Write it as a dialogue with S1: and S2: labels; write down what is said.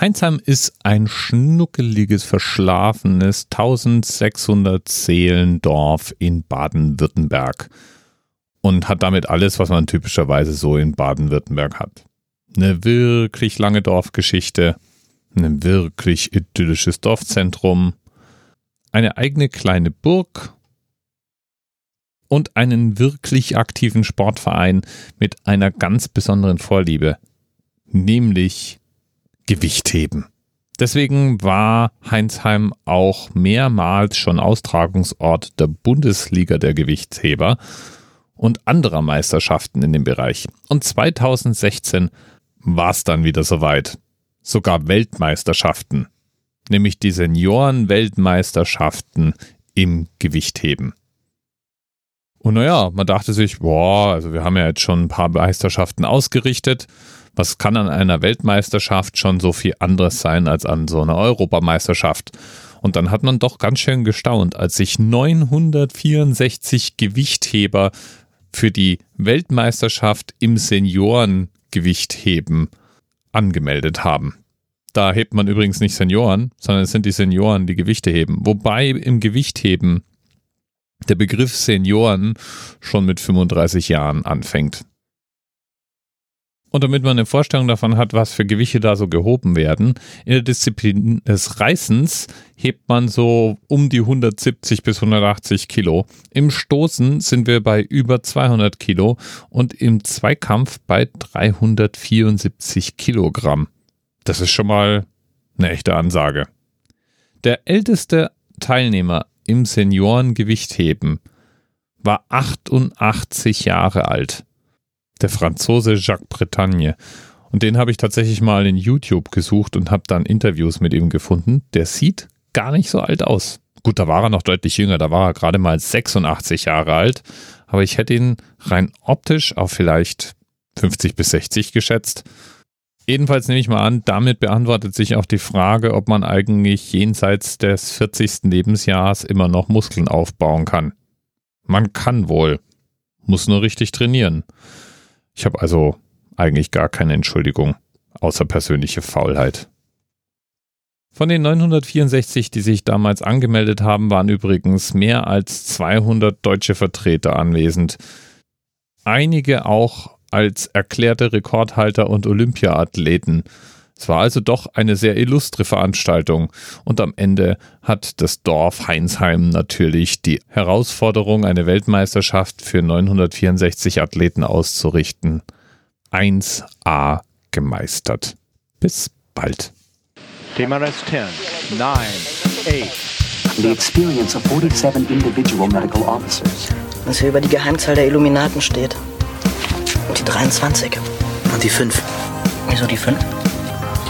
S1: Heinsheim ist ein schnuckeliges, verschlafenes 1600 Seelendorf in Baden-Württemberg und hat damit alles, was man typischerweise so in Baden-Württemberg hat. Eine wirklich lange Dorfgeschichte, ein wirklich idyllisches Dorfzentrum, eine eigene kleine Burg und einen wirklich aktiven Sportverein mit einer ganz besonderen Vorliebe, nämlich Gewichtheben. Deswegen war Heinsheim auch mehrmals schon Austragungsort der Bundesliga der Gewichtsheber und anderer Meisterschaften in dem Bereich. Und 2016 war es dann wieder soweit. Sogar Weltmeisterschaften, nämlich die Senioren-Weltmeisterschaften im Gewichtheben. Und naja, man dachte sich, boah, also wir haben ja jetzt schon ein paar Meisterschaften ausgerichtet was kann an einer Weltmeisterschaft schon so viel anderes sein als an so einer Europameisterschaft? Und dann hat man doch ganz schön gestaunt, als sich 964 Gewichtheber für die Weltmeisterschaft im Seniorengewichtheben angemeldet haben. Da hebt man übrigens nicht Senioren, sondern es sind die Senioren, die Gewichte heben. Wobei im Gewichtheben der Begriff Senioren schon mit 35 Jahren anfängt. Und damit man eine Vorstellung davon hat, was für Gewichte da so gehoben werden, in der Disziplin des Reißens hebt man so um die 170 bis 180 Kilo. Im Stoßen sind wir bei über 200 Kilo und im Zweikampf bei 374 Kilogramm. Das ist schon mal eine echte Ansage. Der älteste Teilnehmer im Seniorengewichtheben war 88 Jahre alt der Franzose Jacques Bretagne. Und den habe ich tatsächlich mal in YouTube gesucht und habe dann Interviews mit ihm gefunden. Der sieht gar nicht so alt aus. Gut, da war er noch deutlich jünger, da war er gerade mal 86 Jahre alt, aber ich hätte ihn rein optisch auf vielleicht 50 bis 60 geschätzt. Jedenfalls nehme ich mal an, damit beantwortet sich auch die Frage, ob man eigentlich jenseits des 40. Lebensjahres immer noch Muskeln aufbauen kann. Man kann wohl, muss nur richtig trainieren. Ich habe also eigentlich gar keine Entschuldigung, außer persönliche Faulheit. Von den 964, die sich damals angemeldet haben, waren übrigens mehr als 200 deutsche Vertreter anwesend. Einige auch als erklärte Rekordhalter und Olympiaathleten. Es war also doch eine sehr illustre Veranstaltung und am Ende hat das Dorf Heinsheim natürlich die Herausforderung, eine Weltmeisterschaft für 964 Athleten auszurichten, 1A gemeistert. Bis bald.
S2: TMRS 10, 9, 8.
S3: The experience of 47 individual medical officers.
S4: Was hier über die Geheimzahl der Illuminaten steht. Und die 23.
S5: Und die 5.
S4: Wieso die 5?